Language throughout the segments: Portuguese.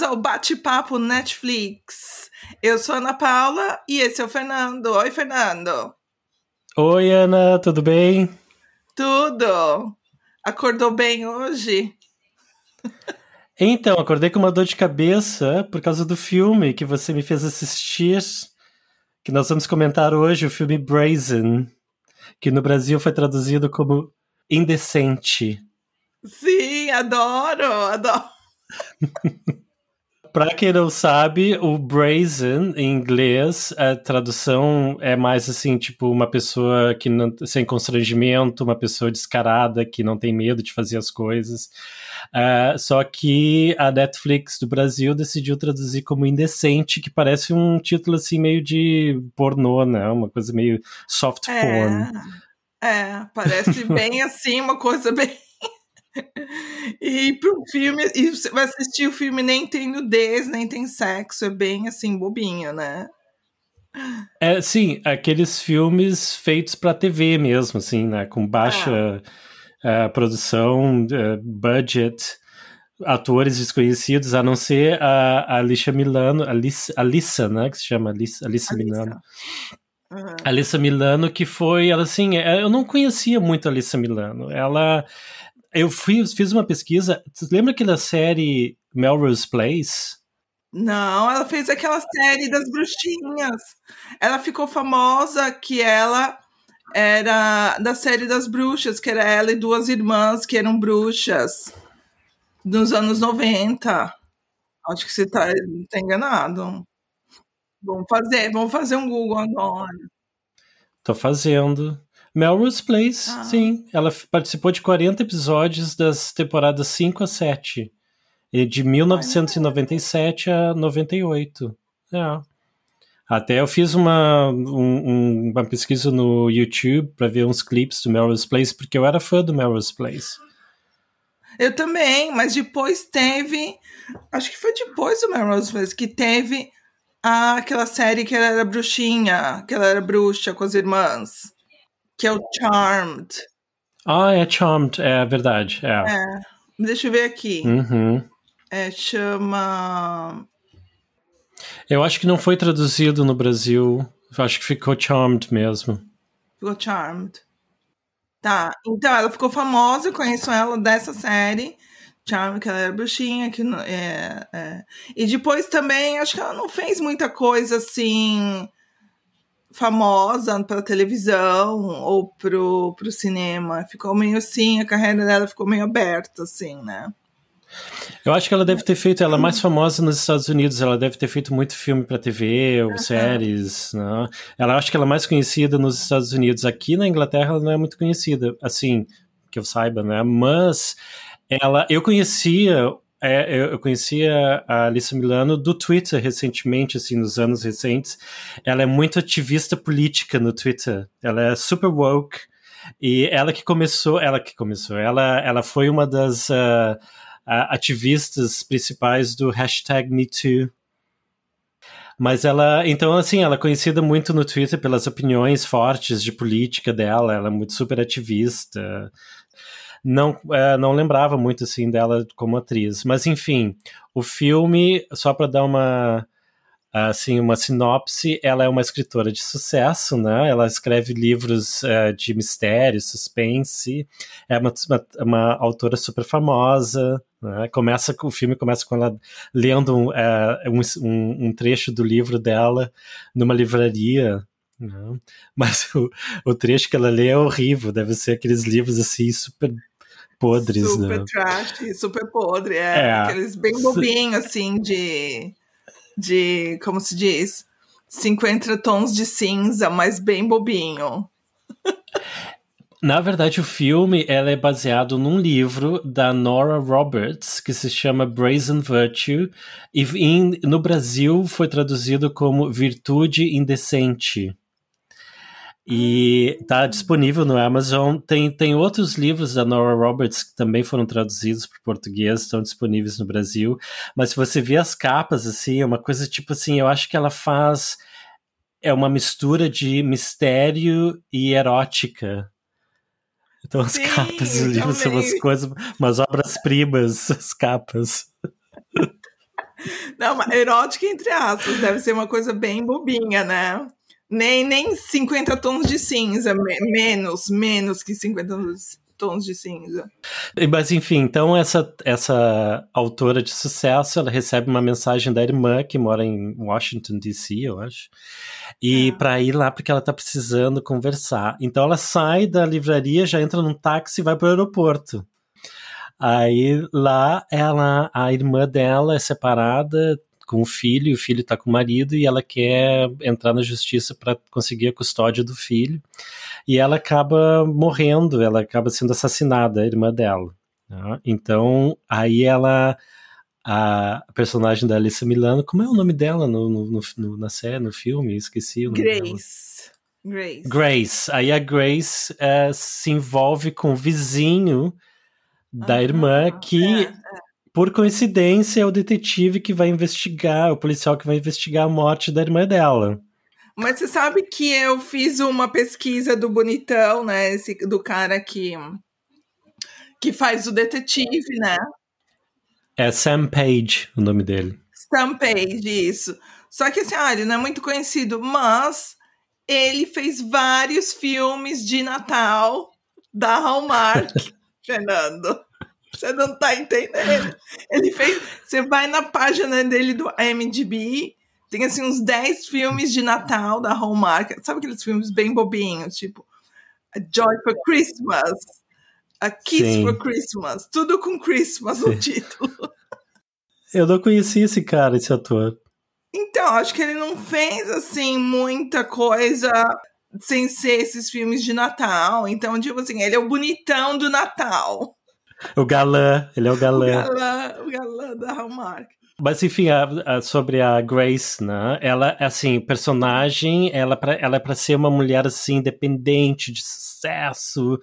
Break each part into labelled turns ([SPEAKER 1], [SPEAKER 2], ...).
[SPEAKER 1] bem-vindos ao Bate-Papo Netflix. Eu sou Ana Paula e esse é o Fernando. Oi, Fernando.
[SPEAKER 2] Oi, Ana, tudo bem?
[SPEAKER 1] Tudo. Acordou bem hoje?
[SPEAKER 2] Então, acordei com uma dor de cabeça por causa do filme que você me fez assistir, que nós vamos comentar hoje, o filme Brazen, que no Brasil foi traduzido como Indecente.
[SPEAKER 1] Sim, adoro, adoro.
[SPEAKER 2] Pra quem não sabe, o brazen em inglês, a tradução é mais assim, tipo, uma pessoa que não, sem constrangimento, uma pessoa descarada que não tem medo de fazer as coisas. Uh, só que a Netflix do Brasil decidiu traduzir como indecente, que parece um título assim meio de pornô, né? Uma coisa meio soft
[SPEAKER 1] É,
[SPEAKER 2] porn.
[SPEAKER 1] é parece bem assim, uma coisa bem. E pro filme, e você vai assistir o filme, nem tem nudez, nem tem sexo, é bem assim, bobinho, né?
[SPEAKER 2] É, sim, aqueles filmes feitos para TV mesmo, assim, né? Com baixa eh, produção, eh, budget, atores desconhecidos, a não ser a, a Alicia Milano, Alice, Alissa, né? Que se chama Alice, Alissa Milano.
[SPEAKER 1] Uhum.
[SPEAKER 2] Alissa Milano, que foi, ela assim, é, eu não conhecia muito a Alissa Milano. Ela. Eu fui, fiz uma pesquisa. Você lembra aquela série Melrose Place?
[SPEAKER 1] Não, ela fez aquela série das bruxinhas. Ela ficou famosa que ela era da série das bruxas, que era ela e duas irmãs que eram bruxas nos anos 90. Acho que você tá, tá enganado. Vamos fazer, vamos fazer um Google agora.
[SPEAKER 2] Tô fazendo. Melrose Place,
[SPEAKER 1] Ah.
[SPEAKER 2] sim. Ela participou de 40 episódios das temporadas 5 a 7. E de 1997 a 98. É. Até eu fiz uma, um- um- uma pesquisa no YouTube para ver uns clipes do Melrose Place, porque eu era fã do Melrose Place.
[SPEAKER 1] Eu também, mas depois teve. Acho que foi depois do Melrose Place que teve a- aquela série que ela era bruxinha, que ela era bruxa com as irmãs, que é o Charmed.
[SPEAKER 2] Ah, é Charmed, é verdade. É.
[SPEAKER 1] É, deixa eu ver aqui.
[SPEAKER 2] Uhum.
[SPEAKER 1] É, chama.
[SPEAKER 2] Eu acho que não foi traduzido no Brasil. Eu acho que ficou Charmed mesmo.
[SPEAKER 1] Ficou Charmed. Tá, então ela ficou famosa, eu conheço ela dessa série. Charmed, que ela era bruxinha. Que, é, é. E depois também, acho que ela não fez muita coisa assim famosa para televisão ou pro, pro cinema. Ficou meio assim, a carreira dela ficou meio aberta, assim, né?
[SPEAKER 2] Eu acho que ela deve ter feito, ela é mais famosa nos Estados Unidos, ela deve ter feito muito filme para TV ou séries, né? Ela acho que ela é mais conhecida nos Estados Unidos. Aqui na Inglaterra ela não é muito conhecida, assim, que eu saiba, né? Mas ela, eu conhecia, é, eu eu conhecia a Alissa Milano do Twitter recentemente, assim, nos anos recentes. Ela é muito ativista política no Twitter. Ela é super woke. E ela que começou, ela que começou, ela, ela foi uma das a- ativistas principais do hashtag MeToo. Mas ela, então, assim, ela é conhecida muito no Twitter pelas opiniões fortes de política dela, ela é muito super ativista. Não, eh, não lembrava muito, assim, dela como atriz. Mas, enfim, o filme, só para dar uma, assim, uma sinopse, ela é uma escritora de sucesso, né? Ela escreve livros eh, de mistério, suspense, é uma, uma, uma autora super famosa, né? Começa, o filme começa com ela lendo eh, um, um- trecho do livro dela numa livraria, né? Mas o, o trecho que ela lê é horrível, deve ser aqueles livros assim super podres,
[SPEAKER 1] super
[SPEAKER 2] né?
[SPEAKER 1] trash, super podre. É,
[SPEAKER 2] É.
[SPEAKER 1] aqueles bem bobinhos, assim, de, de. Como se diz? 50 tons de cinza, mas bem bobinho.
[SPEAKER 2] Na verdade, o filme ela é baseado num livro da Nora Roberts que se chama Brazen Virtue e em- no Brasil foi traduzido como Virtude Indecente. E está disponível no Amazon. Tem, tem outros livros da Nora Roberts que também foram traduzidos para o português, estão disponíveis no Brasil. Mas se você vê as capas, assim, é uma coisa tipo assim, eu acho que ela faz. É uma mistura de mistério e erótica. Então as
[SPEAKER 1] Sim,
[SPEAKER 2] capas do
[SPEAKER 1] eu
[SPEAKER 2] livro são umas coisas, umas obras-primas, as capas.
[SPEAKER 1] Não, erótica entre aspas, deve ser uma coisa bem bobinha, né? Nem, nem 50 tons de cinza, menos, menos que 50 tons de cinza.
[SPEAKER 2] Mas enfim, então essa, essa autora de sucesso, ela recebe uma mensagem da irmã que mora em Washington DC, eu acho, e é. para ir lá porque ela tá precisando conversar. Então ela sai da livraria, já entra num táxi e vai pro aeroporto. Aí lá ela, a irmã dela é separada com o filho, e o filho tá com o marido e ela quer entrar na justiça para conseguir a custódia do filho. E ela acaba morrendo, ela acaba sendo assassinada, a irmã dela. Né? Então, aí ela a personagem da Alissa Milano, como é o nome dela no, no, no na série, no filme? Esqueci o nome
[SPEAKER 1] Grace. Dela. Grace.
[SPEAKER 2] Grace. Aí a Grace é, se envolve com o vizinho da irmã que, é, é. Por coincidência, é o detetive que vai investigar, o policial que vai investigar a morte da irmã dela.
[SPEAKER 1] Mas você sabe que eu fiz uma pesquisa do bonitão, né? Esse, do cara que, que faz o detetive, né?
[SPEAKER 2] É Sam Page o nome dele.
[SPEAKER 1] Sam Page, isso. Só que assim, ah, ele não é muito conhecido, mas ele fez vários filmes de Natal da Hallmark. Fernando. Você não tá entendendo. Ele fez. Você vai na página dele do MDB, tem assim uns 10 filmes de Natal da Hallmark. Sabe aqueles filmes bem bobinhos, tipo A Joy for Christmas, A Kiss Sim. for Christmas, tudo com Christmas no título.
[SPEAKER 2] Eu não conheci esse cara, esse ator.
[SPEAKER 1] Então, acho que ele não fez assim muita coisa sem ser esses filmes de Natal. Então, tipo assim, ele é o bonitão do Natal.
[SPEAKER 2] O galã, ele é o galã.
[SPEAKER 1] O galã, o galã da Hallmark.
[SPEAKER 2] Mas enfim, a, a, sobre a Grace, né? Ela, assim, personagem, ela, pra, ela é para ser uma mulher assim independente, de sucesso,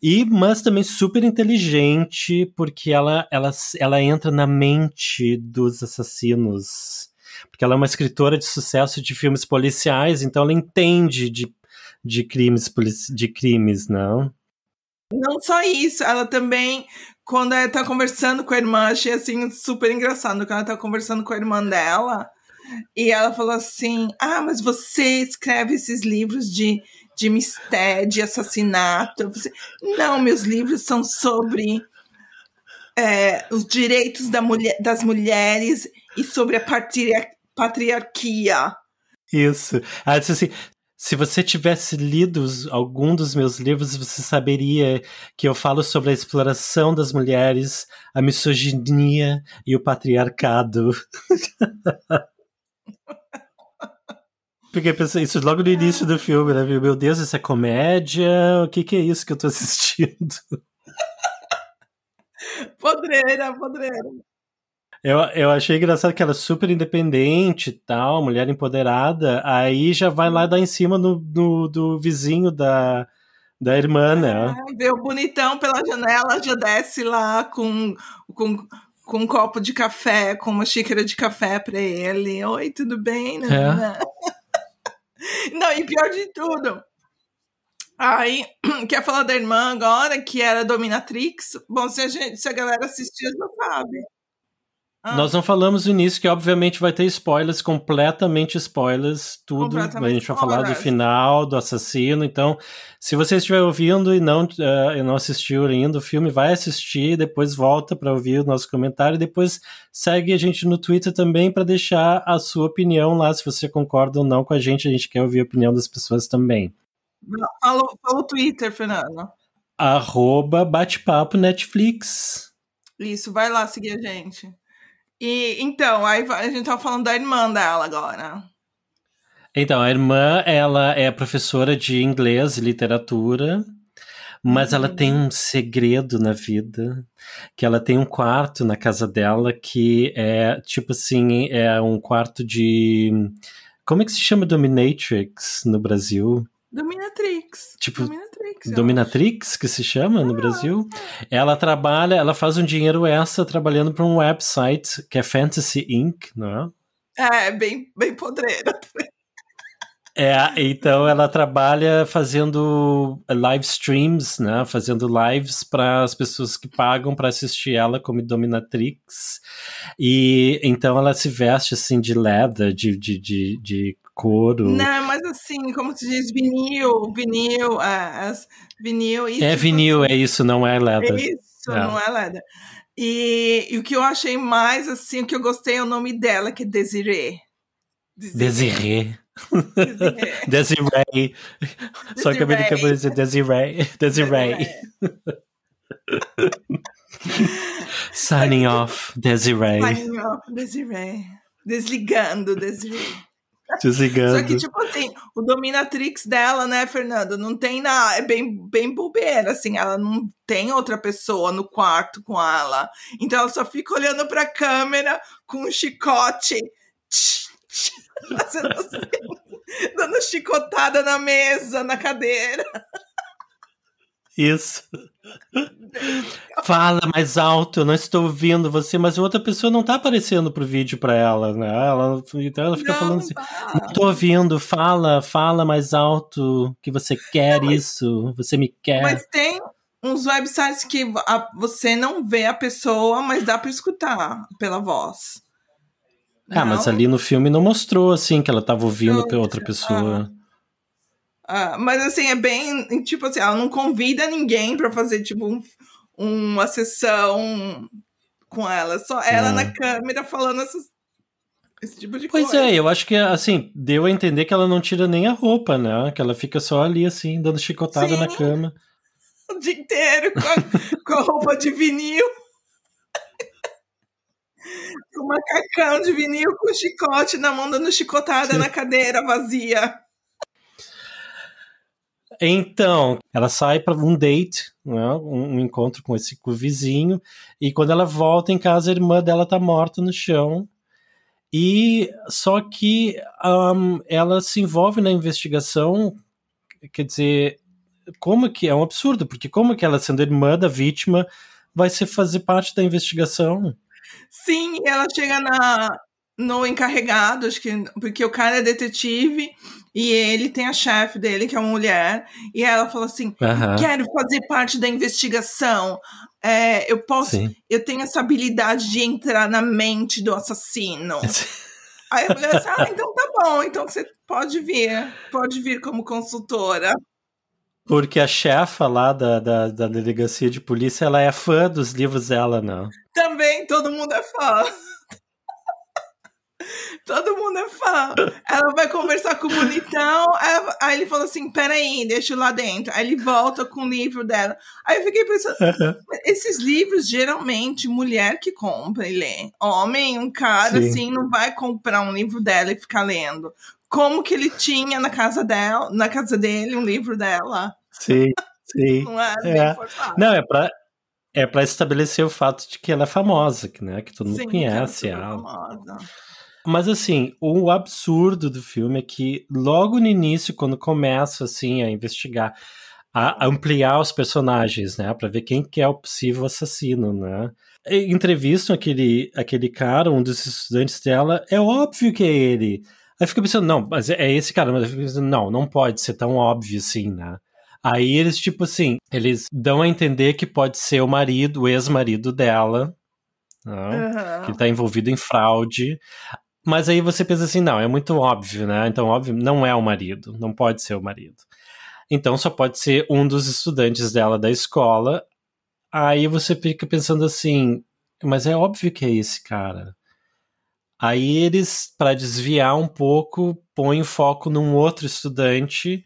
[SPEAKER 2] e mas também super inteligente, porque ela, ela, ela entra na mente dos assassinos. Porque ela é uma escritora de sucesso de filmes policiais, então ela entende de de crimes, de crimes, não?
[SPEAKER 1] Não só isso, ela também, quando ela tá conversando com a irmã, achei assim super engraçado, quando ela tá conversando com a irmã dela, e ela falou assim: Ah, mas você escreve esses livros de, de mistério, de assassinato. Falei, Não, meus livros são sobre é, os direitos da mulher, das mulheres e sobre a patriarquia.
[SPEAKER 2] Isso. Ela disse assim: se você tivesse lido algum dos meus livros, você saberia que eu falo sobre a exploração das mulheres, a misoginia e o patriarcado. Porque pensei isso logo no início do filme, né? Meu Deus, isso é comédia? O que, que é isso que eu tô assistindo?
[SPEAKER 1] podreira, podreira.
[SPEAKER 2] Eu, eu achei engraçado que ela é super independente e tal, mulher empoderada, aí já vai lá dar em cima no, no do vizinho da, da irmã, né?
[SPEAKER 1] É, vê o bonitão pela janela, já desce lá com, com, com um copo de café, com uma xícara de café para ele. Oi, tudo bem? É. Não, e pior de tudo. Aí, quer falar da irmã agora, que era dominatrix? Bom, se a, gente, se a galera assistiu, já sabe.
[SPEAKER 2] Ah. Nós não falamos no início que, obviamente, vai ter spoilers, completamente spoilers, tudo. a gente vai falar do final, do assassino. Então, se você estiver ouvindo e não, uh, não assistiu ainda o filme, vai assistir, depois volta para ouvir o nosso comentário. Depois segue a gente no Twitter também para deixar a sua opinião lá, se você concorda ou não com a gente. A gente quer ouvir a opinião das pessoas também.
[SPEAKER 1] Fala, fala o Twitter, Fernando.
[SPEAKER 2] Arroba bate-papo Netflix.
[SPEAKER 1] Isso, vai lá seguir a gente. E então, aí a gente tava falando da irmã dela agora.
[SPEAKER 2] Então, a irmã, ela é professora de inglês e literatura, mas uhum. ela tem um segredo na vida, que ela tem um quarto na casa dela que é, tipo assim, é um quarto de... Como é que se chama Dominatrix no Brasil?
[SPEAKER 1] Dominatrix.
[SPEAKER 2] Tipo, Dominatrix, Dominatrix que se chama no ah, Brasil. É. Ela trabalha, ela faz um dinheiro extra trabalhando para um website que é Fantasy Inc., não
[SPEAKER 1] é? É, bem, bem podreira.
[SPEAKER 2] É, então ela trabalha fazendo live streams, né? Fazendo lives para as pessoas que pagam para assistir ela como dominatrix. E então ela se veste assim de leather, de, de, de, de couro.
[SPEAKER 1] Não, mas assim, como se diz, vinil, vinil, é, vinil.
[SPEAKER 2] É tipo, vinil, assim, é isso, não é leather.
[SPEAKER 1] É isso, é. não é leather. E, e, o que eu achei mais, assim, o que eu gostei é o nome dela, que é Desiree.
[SPEAKER 2] Desiree. Desiree. Desiree. Só que a americana vai dizer Desiree. Desiree. Signing off, Desiree.
[SPEAKER 1] Signing off, Desiree. Desligando, Desiree. Só que, tipo assim, o dominatrix dela, né, Fernando, não tem nada, é bem, bem bobeira, assim, ela não tem outra pessoa no quarto com ela. Então ela só fica olhando pra câmera com um chicote, fazendo assim, dando chicotada na mesa, na cadeira.
[SPEAKER 2] Isso. Fala mais alto, eu não estou ouvindo você, mas outra pessoa não está aparecendo pro vídeo para ela, né? Ela, então ela fica não, falando assim: tá. não tô ouvindo, fala, fala mais alto que você quer não, isso, você me quer.
[SPEAKER 1] Mas tem uns websites que a, você não vê a pessoa, mas dá para escutar pela voz.
[SPEAKER 2] Ah, mas ali no filme não mostrou assim que ela estava ouvindo outra pessoa. Ah.
[SPEAKER 1] Uh, mas assim, é bem. Tipo assim, ela não convida ninguém para fazer, tipo, um, uma sessão com ela. Só ela na câmera falando essas, esse tipo de
[SPEAKER 2] pois
[SPEAKER 1] coisa.
[SPEAKER 2] Pois é, eu acho que assim, deu a entender que ela não tira nem a roupa, né? Que ela fica só ali, assim, dando chicotada Sim. na cama.
[SPEAKER 1] O dia inteiro com a, com a roupa de vinil. com o macacão de vinil com chicote na mão, dando chicotada Sim. na cadeira vazia.
[SPEAKER 2] Então, ela sai para um date, né, um, encontro com esse com vizinho, e quando ela volta em casa, a irmã dela tá morta no chão. E só que um, ela se envolve na investigação, quer dizer, como que é um absurdo, porque como que ela sendo irmã da vítima vai ser fazer parte da investigação?
[SPEAKER 1] Sim, ela chega na no encarregado, acho que porque o cara é detetive e ele tem a chefe dele, que é uma mulher, e ela fala assim: uhum. quero fazer parte da investigação. É, eu posso, Sim. eu tenho essa habilidade de entrar na mente do assassino. Aí a mulher disse, ah, então tá bom, então você pode vir, pode vir como consultora.
[SPEAKER 2] Porque a chefa lá da, da, da delegacia de polícia, ela é fã dos livros dela, não?
[SPEAKER 1] Também, todo mundo é fã. Todo mundo é fã. Ela vai conversar com o bonitão. Aí ele falou assim: peraí, deixa eu lá dentro. Aí ele volta com o livro dela. Aí eu fiquei pensando: esses livros, geralmente, mulher que compra e lê. Homem, um cara Sim. assim, não vai comprar um livro dela e ficar lendo. Como que ele tinha na casa dela, na casa dele, um livro dela?
[SPEAKER 2] Sim, sim. Não é, é. Não, é pra, é para estabelecer o fato de que ela é famosa, né? Que todo mundo Sim, conhece ela. Famosa. Mas assim, o absurdo do filme é que logo no início, quando começa assim a investigar, a ampliar os personagens, né, para ver quem que é o possível assassino, né? Entrevistam aquele aquele cara, um dos estudantes dela, é óbvio que é ele. Aí fica pensando, não, mas é esse cara, mas pensando, não, não pode ser tão óbvio assim, né? Aí eles, tipo assim, eles dão a entender que pode ser o marido, o ex-marido dela, né? Uhum. que está envolvido em fraude. Mas aí você pensa assim, não, é muito óbvio, né? Então, óbvio, não é o marido, não pode ser o marido. Então, só pode ser um dos estudantes dela da escola. Aí você fica pensando assim, mas é óbvio que é esse cara. Aí eles, para desviar um pouco, põem foco num outro estudante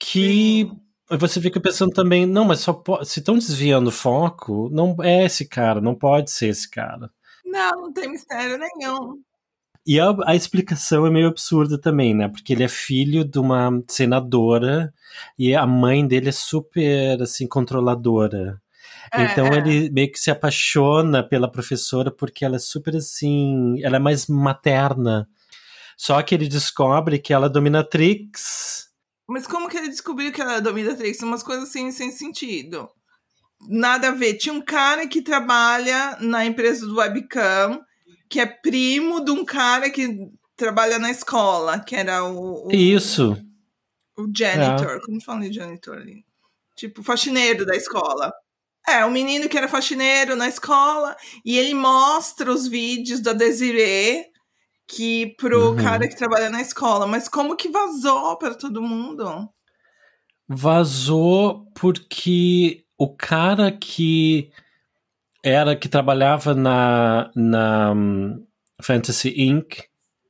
[SPEAKER 2] que você fica pensando também, não, mas só pode, se estão desviando o foco, não é esse cara, não pode ser esse cara.
[SPEAKER 1] Não, não tem mistério nenhum.
[SPEAKER 2] E a, a, explicação é meio absurda também, né? Porque ele é filho de uma senadora e a mãe dele é super, assim, controladora. É, então é. ele meio que se apaixona pela professora porque ela é super assim, ela é mais materna. Só que ele descobre que ela é dominatrix.
[SPEAKER 1] Mas como que ele descobriu que ela é dominatrix? Umas coisas assim sem sentido. Nada a ver. Tinha um cara que trabalha na empresa do webcam que é primo de um cara que trabalha na escola, que era o. o
[SPEAKER 2] Isso.
[SPEAKER 1] O janitor. É. Como fala de janitor ali? Tipo, faxineiro da escola. É, o um menino que era faxineiro na escola, e ele mostra os vídeos da Desiree que pro uhum. cara que trabalha na escola. Mas como que vazou para todo mundo?
[SPEAKER 2] Vazou porque o cara que era que trabalhava na, na um, Fantasy Inc.,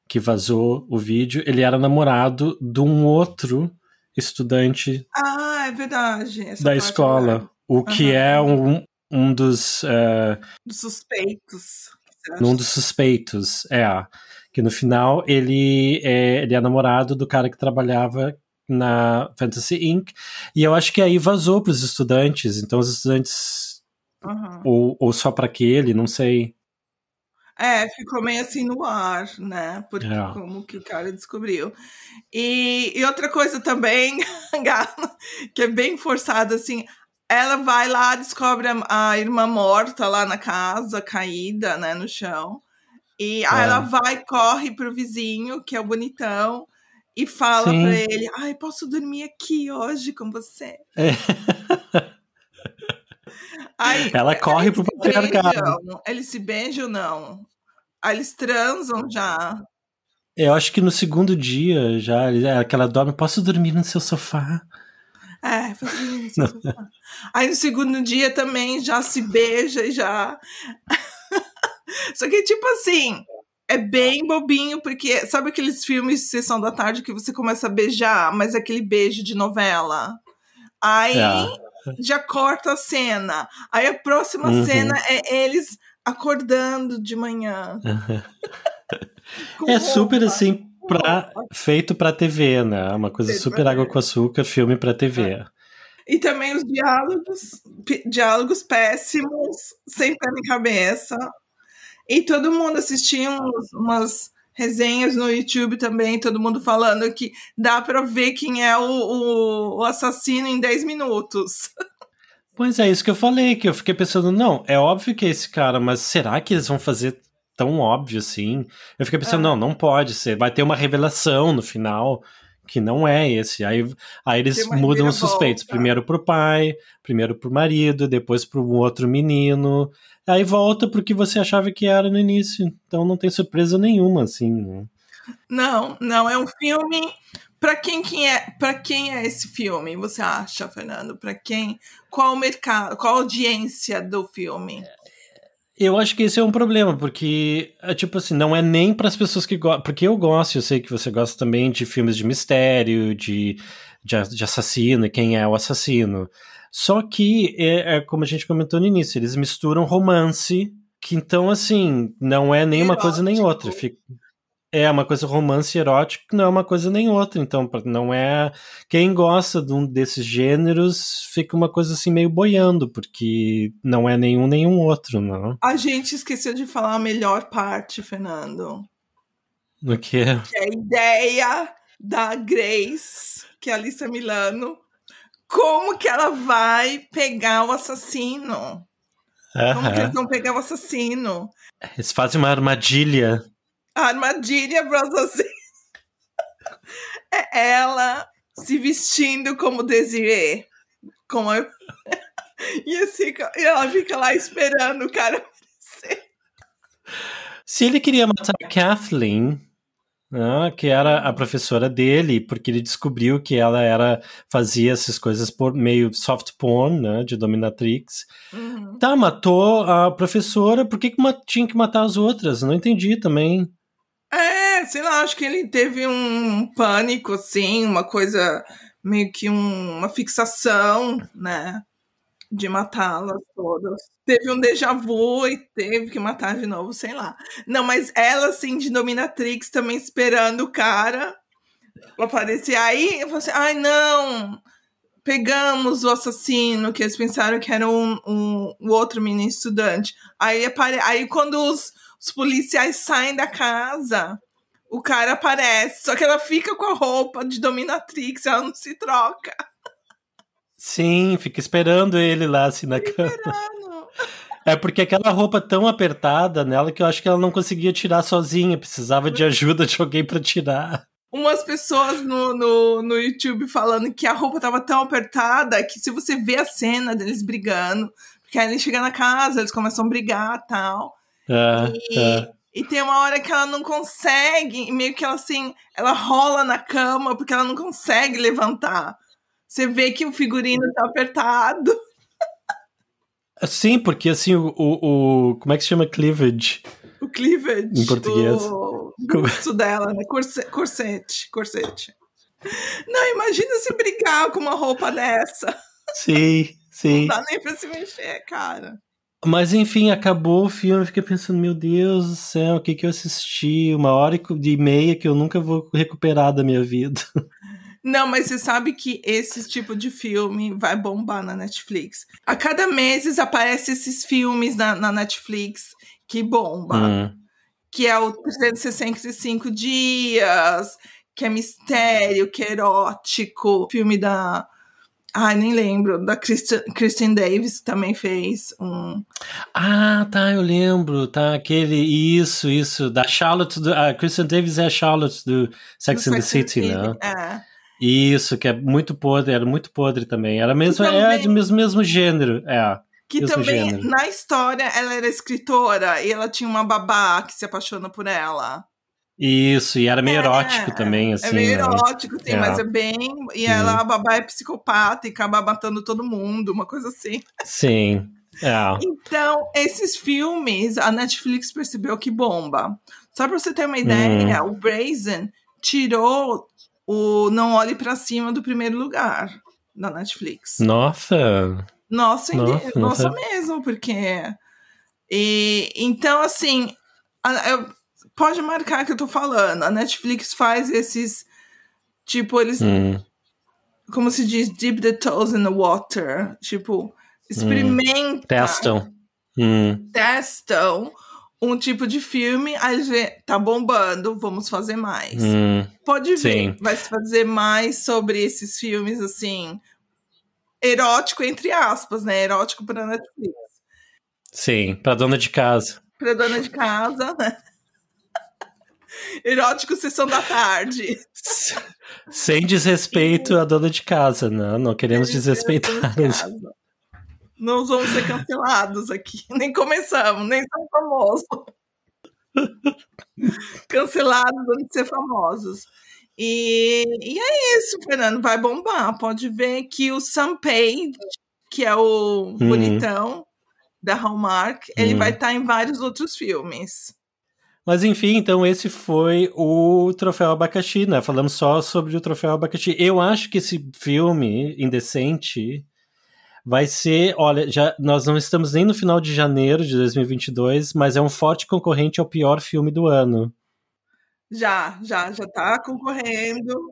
[SPEAKER 2] que vazou o vídeo, ele era namorado de um outro estudante.
[SPEAKER 1] Ah, é verdade.
[SPEAKER 2] da escola. É o que uhum. é um, um dos. Uh,
[SPEAKER 1] dos suspeitos.
[SPEAKER 2] Um dos suspeitos, é. Que no final ele é, ele é namorado do cara que trabalhava na Fantasy Inc. E eu acho que aí vazou para os estudantes. Então os estudantes. Uhum. Ou, ou só para aquele, não sei.
[SPEAKER 1] É, ficou meio assim no ar, né? Porque é. como que o cara descobriu. E, e outra coisa também, que é bem forçada, assim, ela vai lá, descobre a, a, irmã morta lá na casa, caída, né, no chão. E aí ela é. vai, corre pro vizinho, que é o bonitão, e fala Sim. pra ele: Ai, posso dormir aqui hoje com você? É.
[SPEAKER 2] Aí, ela corre pro patriarcado.
[SPEAKER 1] Eles se beijam ou não? Aí eles transam já.
[SPEAKER 2] Eu acho que no segundo dia já, é, que ela dorme, posso dormir no seu sofá?
[SPEAKER 1] É, posso dormir no seu sofá. Aí no segundo dia também já se beija e já. Só que, tipo assim, é bem bobinho, porque sabe aqueles filmes de sessão da tarde que você começa a beijar, mas é aquele beijo de novela? Aí é. Já corta a cena. Aí a próxima uhum. cena é eles acordando de manhã.
[SPEAKER 2] é super assim pra, feito pra TV, né? Uma coisa feito super água com açúcar, filme pra TV. É.
[SPEAKER 1] E também os diálogos, diálogos péssimos, sem pé nem cabeça. E todo mundo assistia uns, umas resenhas no YouTube também, todo mundo falando que dá para ver quem é o, o, o, assassino em 10 minutos.
[SPEAKER 2] Pois é, isso que eu falei, que eu fiquei pensando, não, é óbvio que é esse cara, mas será que eles vão fazer tão óbvio assim? Eu fiquei pensando, é. não, não pode ser, vai ter uma revelação no final que não é esse. Aí, aí eles mudam os suspeitos, volta. primeiro pro pai, primeiro pro marido, depois pro outro menino. Aí volta pro que você achava que era no início. Então não tem surpresa nenhuma, assim. Né?
[SPEAKER 1] Não, não, é um filme. Para quem, quem é, para quem é esse filme? Você acha, Fernando? Para quem? Qual o mercado? Qual a audiência do filme?
[SPEAKER 2] Eu acho que esse é um problema, porque, é, tipo assim, não é nem para as pessoas que gostam. Porque eu gosto, eu sei que você gosta também de filmes de mistério, de, de, de assassino, quem é o assassino. Só que, é, é, como a gente comentou no início, eles misturam romance, que então, assim, não é nem uma coisa nem outra. Fica, é uma coisa romance erótico, não é uma coisa nem outra. Então, não é. Quem gosta de um desses gêneros fica uma coisa assim meio boiando, porque não é nenhum nenhum outro, não.
[SPEAKER 1] A gente esqueceu de falar a melhor parte, Fernando.
[SPEAKER 2] O quê?
[SPEAKER 1] Que é a ideia da Grace, que é a Alissa Milano, como que ela vai pegar o assassino? Como que eles vão pegar o assassino?
[SPEAKER 2] Eles fazem uma armadilha.
[SPEAKER 1] Armadilha assassino é ela se vestindo como Desiree. Como e, assim, e ela fica lá esperando o cara aparecer.
[SPEAKER 2] Se ele queria matar a Kathleen, né, que era a professora dele, porque ele descobriu que ela era fazia essas coisas por meio soft porn, né, de dominatrix. Uhum. Tá, matou a professora, por que, que tinha que matar as outras? Não entendi também.
[SPEAKER 1] Sei lá, acho que ele teve um pânico, assim, uma coisa, meio que um, uma fixação, né? De matá-las todas. Teve um déjà vu e teve que matar de novo, sei lá. Não, mas ela, assim, de Dominatrix, também esperando o cara aparecer. Aí eu falei assim: ai, não, pegamos o assassino, que eles pensaram que era um, um, um outro menino estudante. Aí, apare... aí quando os os policiais saem da casa, o cara aparece, só que ela fica com a roupa de dominatrix, ela não se troca.
[SPEAKER 2] Sim, fica esperando ele lá assim na cama. É porque aquela roupa tão apertada nela que eu acho que ela não conseguia tirar sozinha, precisava de ajuda de alguém para tirar.
[SPEAKER 1] Umas pessoas no, no, no YouTube falando que a roupa tava tão apertada que se você vê a cena deles brigando, porque aí eles chegam na casa, eles começam a brigar tal.
[SPEAKER 2] É,
[SPEAKER 1] e,
[SPEAKER 2] é.
[SPEAKER 1] E tem uma hora que ela não consegue, e meio que ela assim, ela rola na cama porque ela não consegue levantar. Você vê que o figurino tá apertado.
[SPEAKER 2] Sim, porque assim, o, o, o, Como é que se chama cleavage?
[SPEAKER 1] O cleavage.
[SPEAKER 2] Em português.
[SPEAKER 1] O busto dela, né? Corset, corsete, corsete. Não, imagina se brigar com uma roupa dessa.
[SPEAKER 2] Sim, sim.
[SPEAKER 1] Não dá nem pra se mexer, cara.
[SPEAKER 2] Mas enfim, acabou o filme, eu fiquei pensando, meu Deus do céu, o que que eu assisti? Uma hora e meia que eu nunca vou recuperar da minha vida.
[SPEAKER 1] Não, mas você sabe que esse tipo de filme vai bombar na Netflix. A cada mês aparecem esses filmes na, na Netflix que bomba.
[SPEAKER 2] Hum.
[SPEAKER 1] Que é o 365 dias, que é mistério, que é erótico. Filme da. Ai, nem lembro. Da Kristen, Kristen Davis também fez um.
[SPEAKER 2] Ah, tá, eu lembro. Tá, aquele. Isso, isso. Da Charlotte. Do, a Kristen Davis é a Charlotte do Sex
[SPEAKER 1] do
[SPEAKER 2] and the
[SPEAKER 1] Sex
[SPEAKER 2] City,
[SPEAKER 1] the
[SPEAKER 2] né?
[SPEAKER 1] City, É.
[SPEAKER 2] Isso, que é muito podre, era muito podre também. Era mesmo, é
[SPEAKER 1] também-
[SPEAKER 2] do mesmo, mesmo gênero. É.
[SPEAKER 1] Que
[SPEAKER 2] Mesmo
[SPEAKER 1] também,
[SPEAKER 2] gênero.
[SPEAKER 1] na história, ela era escritora e ela tinha uma babá que se apaixona por ela.
[SPEAKER 2] Isso, e era meio
[SPEAKER 1] É,
[SPEAKER 2] erótico também, assim.
[SPEAKER 1] é meio
[SPEAKER 2] né?
[SPEAKER 1] erótico, sim,
[SPEAKER 2] É.
[SPEAKER 1] mas é bem. E
[SPEAKER 2] Uhum.
[SPEAKER 1] ela, a babá é psicopata e acaba matando todo mundo, uma coisa assim.
[SPEAKER 2] Sim. É.
[SPEAKER 1] Então, esses filmes, a Netflix percebeu que bomba. Só pra você ter uma ideia,
[SPEAKER 2] Hum.
[SPEAKER 1] o Brazen tirou o Não Olhe Pra Cima do primeiro lugar da Netflix.
[SPEAKER 2] Nossa.
[SPEAKER 1] Nossa,
[SPEAKER 2] Nossa,
[SPEAKER 1] nossa mesmo, porque. E, então, assim, eu- pode marcar que eu tô falando. A Netflix faz esses. Tipo, eles.
[SPEAKER 2] Hum.
[SPEAKER 1] Como se diz? Dip the toes in the water. Tipo, experimenta.
[SPEAKER 2] Testam. Hum.
[SPEAKER 1] testam um tipo de filme, aí vê, tá bombando, vamos fazer mais.
[SPEAKER 2] Hum.
[SPEAKER 1] Pode ver,
[SPEAKER 2] Sim.
[SPEAKER 1] vai se fazer mais sobre esses filmes, assim, erótico, entre aspas, né? Erótico pra Netflix.
[SPEAKER 2] Sim, pra dona de casa.
[SPEAKER 1] Pra dona de casa, né? Erótico sessão da tarde.
[SPEAKER 2] Sem desrespeito à dona de casa, não. Não queremos desrespeitar.
[SPEAKER 1] De. Não vamos ser cancelados aqui. Nem começamos, nem somos famosos. Cancelados antes de ser famosos. E, e é isso, Fernando. Vai bombar. Pode ver que o Sam Page, que é o bonitão da Hallmark, ele
[SPEAKER 2] Hum.
[SPEAKER 1] vai estar em vários outros filmes.
[SPEAKER 2] Mas enfim, então esse foi o Troféu Abacaxi, né? Falamos só sobre o Troféu Abacaxi. Eu acho que esse filme, Indecente, vai ser. Olha, já, nós não estamos nem no final de janeiro de 2022, mas é um forte concorrente ao pior filme do ano.
[SPEAKER 1] Já, já, já tá concorrendo.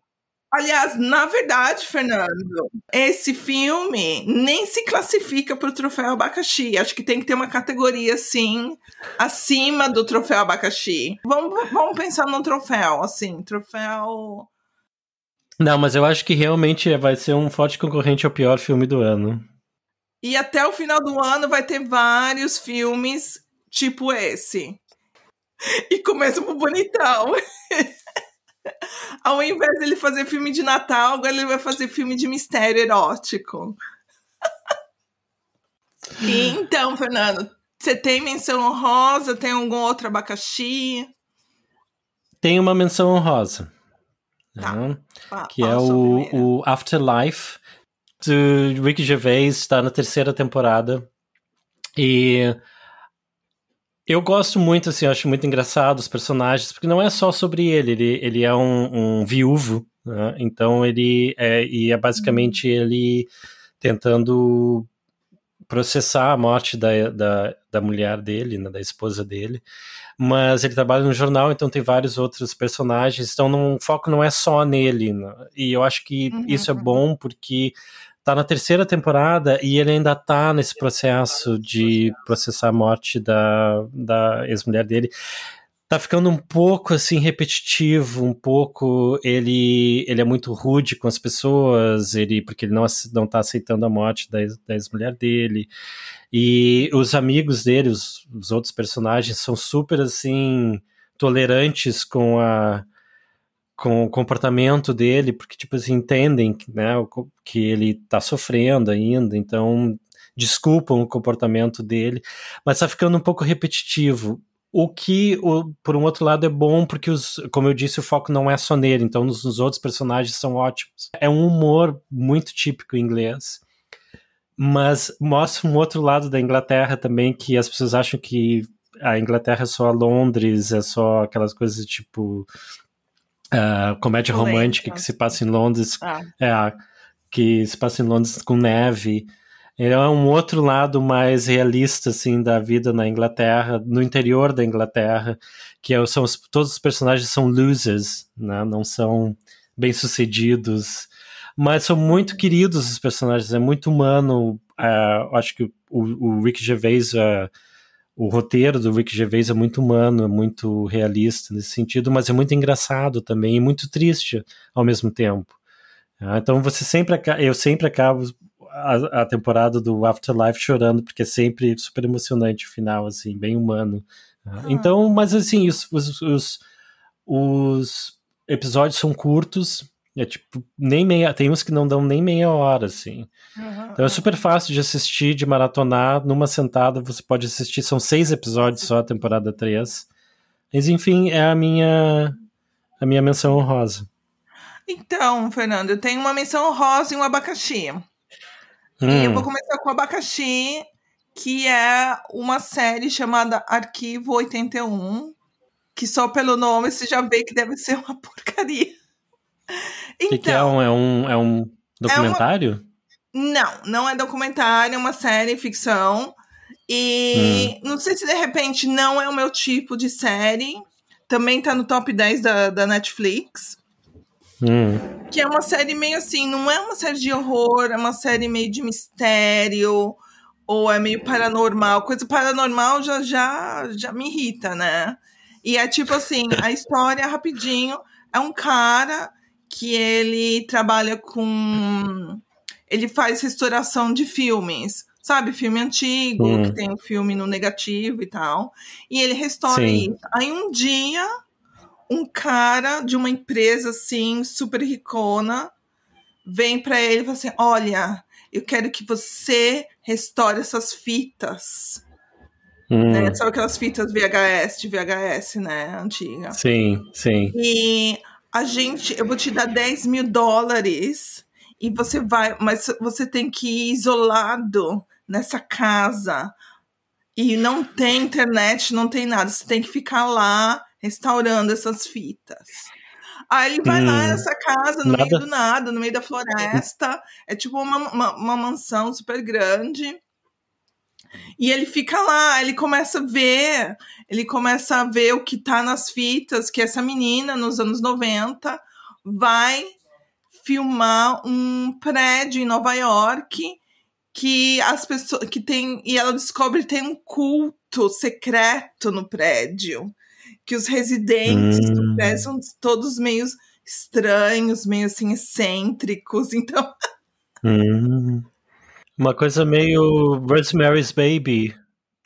[SPEAKER 1] Aliás, na verdade, Fernando, esse filme nem se classifica para o troféu abacaxi. Acho que tem que ter uma categoria assim acima do troféu abacaxi. Vamos, vamos pensar num troféu, assim, troféu.
[SPEAKER 2] Não, mas eu acho que realmente vai ser um forte concorrente ao pior filme do ano.
[SPEAKER 1] E até o final do ano vai ter vários filmes tipo esse. E começa pro bonitão. Ao invés dele fazer filme de Natal, agora ele vai fazer filme de mistério erótico. E então, Fernando, você tem menção honrosa? Tem algum outro abacaxi?
[SPEAKER 2] Tem uma menção honrosa.
[SPEAKER 1] Tá.
[SPEAKER 2] né?
[SPEAKER 1] Fa-
[SPEAKER 2] que é o, o Afterlife do Ricky Gervais, está na terceira temporada. E eu gosto muito, assim, eu acho muito engraçado os personagens, porque não é só sobre ele, ele, ele é um, um viúvo, né? então ele é, e é basicamente ele tentando processar a morte da, da, da mulher dele, né, da esposa dele, mas ele trabalha no jornal, então tem vários outros personagens, então não, o foco não é só nele, né? e eu acho que
[SPEAKER 1] Uhum,
[SPEAKER 2] isso é
[SPEAKER 1] uhum.
[SPEAKER 2] bom porque tá na terceira temporada e ele ainda tá nesse processo de processar a morte da, da ex-mulher dele. tá ficando um pouco assim repetitivo, um pouco ele ele é muito rude com as pessoas, ele porque ele não não tá aceitando a morte da, da ex-mulher dele. E os amigos dele, os, os outros personagens são super assim tolerantes com a com o comportamento dele, porque tipo assim entendem, né, que ele tá sofrendo ainda, então desculpam o comportamento dele, mas tá ficando um pouco repetitivo. O que, o, por um outro lado, é bom, porque, os, como eu disse, o foco não é só nele, então os, os outros personagens são ótimos. É um humor muito típico inglês, mas mostra um outro lado da Inglaterra também, que as pessoas acham que a Inglaterra é só Londres, é só aquelas coisas tipo uh, comédia romântica que se passa em Londres, ah. é, que se passa em Londres com neve é um outro lado mais realista assim da vida na Inglaterra, no interior da Inglaterra, que é, são os, todos os personagens são losers, né? não são bem sucedidos, mas são muito queridos os personagens, é muito humano. Uh, acho que o, o Rick Gervais, uh, o roteiro do Rick Gervais é muito humano, é muito realista nesse sentido, mas é muito engraçado também e muito triste ao mesmo tempo. Uh, então você sempre eu sempre acabo a, a, temporada do Afterlife chorando, porque é sempre super emocionante o final, assim, bem humano. Ah. Então, mas assim, os, os, os, os, episódios são curtos, é tipo, nem meia, tem uns que não dão nem meia hora, assim. Uhum. Então é super fácil de assistir, de maratonar, numa sentada você pode assistir, são seis episódios só, a temporada 3. Mas enfim, é a minha, a minha menção honrosa.
[SPEAKER 1] Então, Fernando, eu tenho uma menção honrosa e um abacaxi. Hum. E eu vou hum. começar com Abacaxi, que é uma série chamada Arquivo 81, que só pelo nome você já vê que deve ser uma porcaria.
[SPEAKER 2] Então, que, que, é um, é um, é um documentário?
[SPEAKER 1] É uma... Não, não é documentário, é uma série ficção. E hum. não sei se de repente não é o meu tipo de série. Também tá no top 10 da, da Netflix.
[SPEAKER 2] Hum.
[SPEAKER 1] Que é uma série meio assim, não é uma série de horror, é uma série meio de mistério, ou é meio paranormal. Coisa paranormal já, já, já me irrita, né? E é tipo assim, a história, rapidinho, é um cara que ele trabalha com. Ele faz restauração de filmes, sabe? Filme antigo, hum. que tem um filme no negativo e tal. E ele restaura Sim. isso. Aí um dia um cara de uma empresa assim, super ricona, vem para ele e fala assim: Olha, eu quero que você restaure essas fitas. Hum. Né? Sabe aquelas fitas VHS de VHS, né? Antiga.
[SPEAKER 2] Sim, sim.
[SPEAKER 1] E a gente, eu vou te dar 10 mil dólares e você vai, mas você tem que ir isolado nessa casa. E não tem internet, não tem nada. Você tem que ficar lá restaurando essas fitas. Aí ele vai hum, lá nessa casa, no nada. meio do nada, no meio da floresta. É tipo uma, uma, uma, mansão super grande. E ele fica lá, ele começa a ver, ele começa a ver o que tá nas fitas, que essa menina, nos anos 90, vai filmar um prédio em Nova York que as pessoas que tem e ela descobre que tem um culto secreto no prédio que os residentes hum. do prédio são todos meio estranhos, meio assim, excêntricos, então.
[SPEAKER 2] Hum. Uma coisa meio Rosemary's Baby.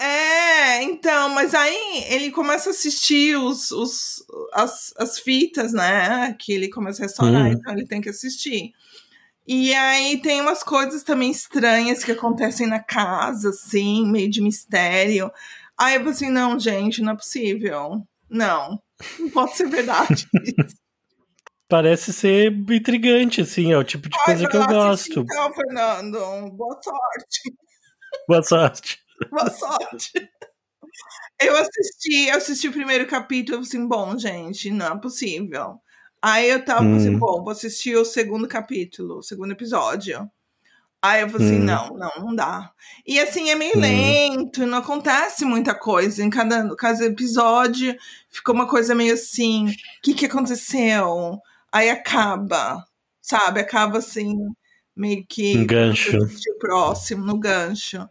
[SPEAKER 1] É, então, mas aí ele começa a assistir os, os, as, as fitas, né? Que ele começa a restaurar, hum. então ele tem que assistir. E aí tem umas coisas também estranhas que acontecem na casa, assim, meio de mistério. Aí eu falei assim, não, gente, não é possível. Não, não pode ser verdade.
[SPEAKER 2] Parece ser intrigante, assim, é o tipo de Ai, coisa que eu gosto.
[SPEAKER 1] Então, Fernando, boa sorte.
[SPEAKER 2] Boa sorte.
[SPEAKER 1] boa sorte. Eu assisti, eu assisti o primeiro capítulo, assim, bom, gente, não é possível. Aí eu tava assim, hum. assim, bom, vou assistir o segundo capítulo, o segundo episódio. Aí eu falei assim, hum. não, não, não dá. E assim, é meio hum. lento, não acontece muita coisa. Em cada, cada episódio ficou uma coisa meio assim, o que, que aconteceu? Aí acaba, sabe? Acaba assim, meio que...
[SPEAKER 2] Um gancho.
[SPEAKER 1] Próximo, no gancho.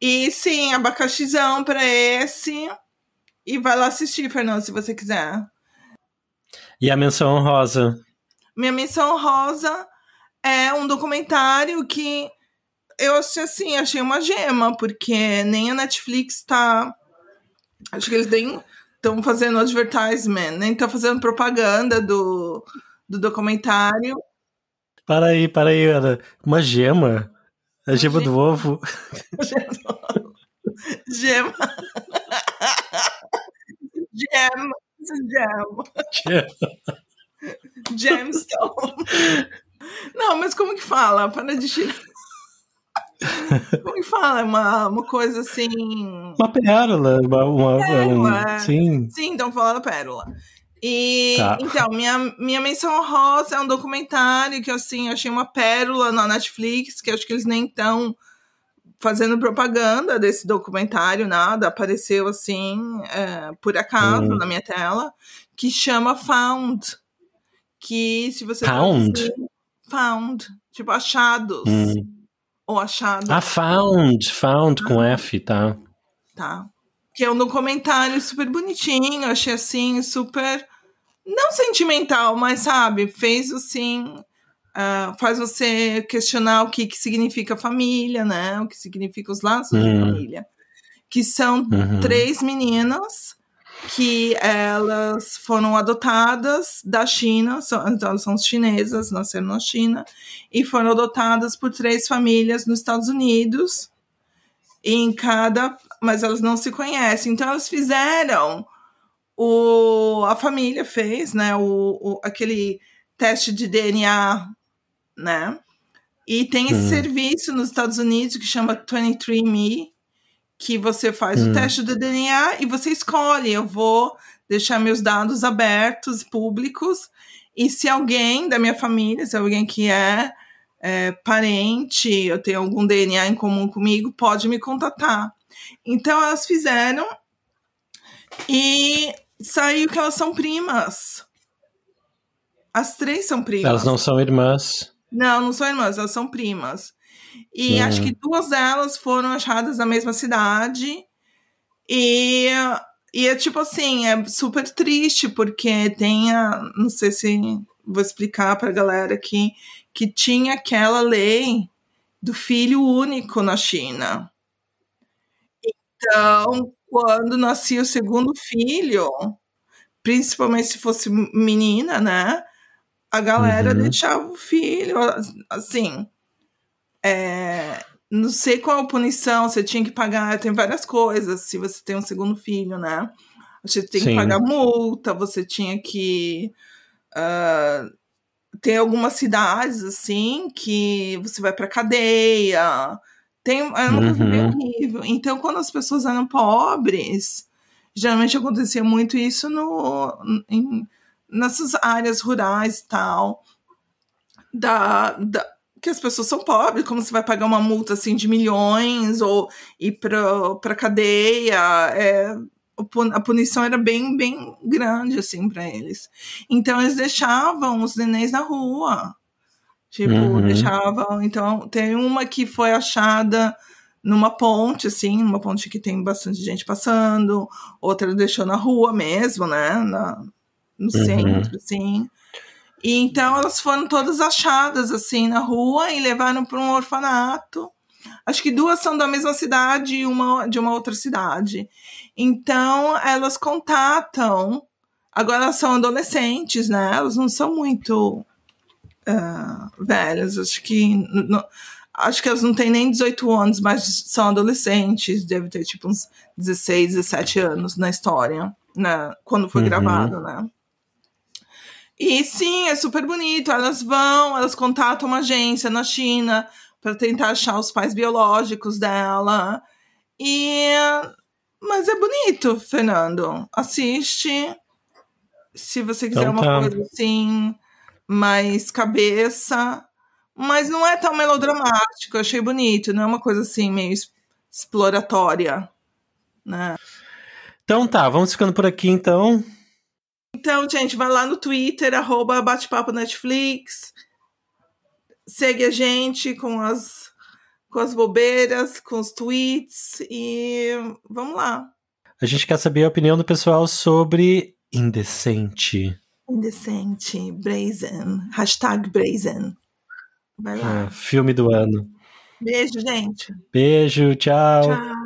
[SPEAKER 1] E sim, abacaxizão para esse. E vai lá assistir, Fernando, se você quiser.
[SPEAKER 2] E a menção honrosa?
[SPEAKER 1] Minha menção honrosa é um documentário que eu achei assim, achei uma gema, porque nem a Netflix tá. Acho que eles nem estão fazendo advertisement, nem estão fazendo propaganda do, do documentário.
[SPEAKER 2] Para aí, para aí, Ana. Uma gema? A gema, gema. do ovo?
[SPEAKER 1] Gema. Gem. Gem. Gem. Gemstone. Não, mas como que fala? Para de tirar. Como que fala? É uma, uma coisa assim.
[SPEAKER 2] Uma pérola. Uma, uma, pérola. Um,
[SPEAKER 1] é. sim. Sim, então falando pérola. E tá. então, minha, minha menção rosa é um documentário que assim, eu achei uma pérola na Netflix, que acho que eles nem estão fazendo propaganda desse documentário, nada, apareceu assim, é, por acaso, hum. na minha tela, que chama Found. Que se você.
[SPEAKER 2] Found?
[SPEAKER 1] found. Tipo, achados. Hum. Ou achado.
[SPEAKER 2] Ah, found. Found com ah. F, tá.
[SPEAKER 1] Tá. Que é um documentário super bonitinho, achei assim, super não sentimental, mas sabe, fez assim, uh, faz você questionar o que, que significa família, né? O que significa os laços uhum. de família. Que são uhum. três meninas que elas foram adotadas da China, são, então elas são chinesas, nasceram na China, e foram adotadas por três famílias nos Estados Unidos, em cada, mas elas não se conhecem. Então elas fizeram o, a família fez, né, o, o, aquele teste de DNA, né? E tem esse hum. serviço nos Estados Unidos que chama 23andMe, que você faz hum. o teste de DNA e você escolhe, eu vou deixar meus dados abertos, públicos, e se alguém da minha família, se alguém que é, é parente, eu tenho algum DNA em comum comigo, pode me contatar. Então elas fizeram e saiu que elas são primas. As três são primas.
[SPEAKER 2] Elas não são irmãs.
[SPEAKER 1] Não, não são irmãs, elas são primas. E hum. acho que duas delas foram achadas na mesma cidade. E, e é tipo assim, é super triste, porque tem a. Não sei se vou explicar pra galera aqui, que tinha aquela lei do filho único na China. Então, quando nascia o segundo filho, principalmente se fosse menina, né? A galera uhum. deixava o filho, assim. É, não sei qual a punição, você tinha que pagar, tem várias coisas, se você tem um segundo filho, né? Você tem Sim. que pagar multa, você tinha que. Uh, tem algumas cidades, assim, que você vai pra cadeia tem, é uma uhum. coisa bem horrível. Então, quando as pessoas eram pobres, geralmente acontecia muito isso no, em, nessas áreas rurais e tal. Da, da, que as pessoas são pobres, como você vai pagar uma multa assim de milhões ou ir para pra cadeia. É, a punição era bem, bem grande assim para eles. Então eles deixavam os nenéns na rua. Tipo, uhum. deixavam. Então, tem uma que foi achada numa ponte, assim, uma ponte que tem bastante gente passando, outra deixou na rua mesmo, né? Na, no uhum. centro, assim. E então elas foram todas achadas, assim, na rua e levaram para um orfanato. Acho que duas são da mesma cidade e uma de uma outra cidade. Então, elas contatam. Agora elas são adolescentes, né? Elas não são muito uh, velhas. Acho que. No, acho que elas não têm nem 18 anos, mas são adolescentes. Deve ter tipo uns 16, 17 anos na história, né? Quando foi uhum. gravado, né? E sim, é super bonito. Elas vão, elas contatam uma agência na China para tentar achar os pais biológicos dela. E mas é bonito, Fernando. Assiste. Se você quiser então, uma tá. coisa assim mais cabeça, mas não é tão melodramático. Eu achei bonito, não é uma coisa assim meio exploratória, né?
[SPEAKER 2] Então tá, vamos ficando por aqui então.
[SPEAKER 1] Então, gente, vai lá no Twitter, arroba bate-papo Netflix. Segue a gente com as, com as bobeiras, com os tweets e vamos lá.
[SPEAKER 2] a gente quer saber a opinião do pessoal sobre Indecente.
[SPEAKER 1] Indecente, Brazen, hashtag Brazen. Vai lá.
[SPEAKER 2] É, filme do ano.
[SPEAKER 1] Beijo, gente.
[SPEAKER 2] Beijo, tchau.
[SPEAKER 1] Tchau.